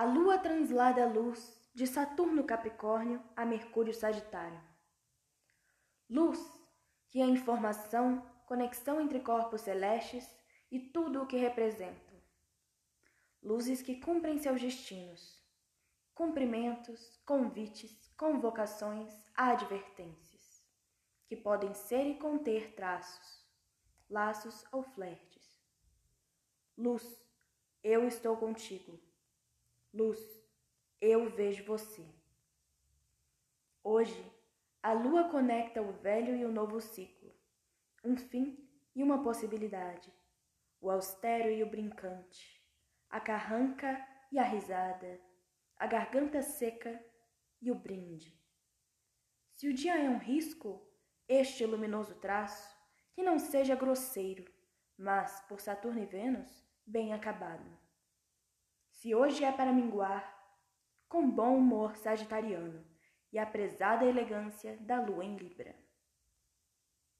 A lua translada a luz de Saturno Capricórnio a Mercúrio Sagitário. Luz, que é informação, conexão entre corpos celestes e tudo o que representam. Luzes que cumprem seus destinos, cumprimentos, convites, convocações, advertências, que podem ser e conter traços, laços ou flertes. Luz, eu estou contigo. Luz, eu vejo você. Hoje, a lua conecta o velho e o novo ciclo, um fim e uma possibilidade, o austero e o brincante, a carranca e a risada, a garganta seca e o brinde. Se o dia é um risco, este luminoso traço, que não seja grosseiro, mas, por Saturno e Vênus, bem acabado. Se hoje é para minguar, com bom humor sagitariano e a prezada elegância da lua em Libra.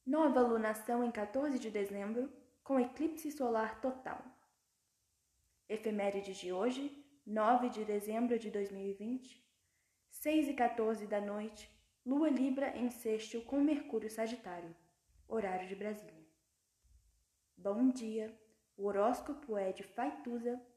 Nova lunação em 14 de dezembro, com eclipse solar total. Efemérides de hoje, 9 de dezembro de 2020, 6 e 14 da noite, Lua Libra em sexto com Mercúrio Sagitário, horário de Brasília. Bom dia, o horóscopo é de Faituza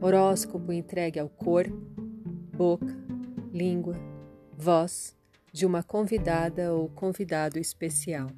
Horóscopo entregue ao corpo, boca, língua, voz de uma convidada ou convidado especial.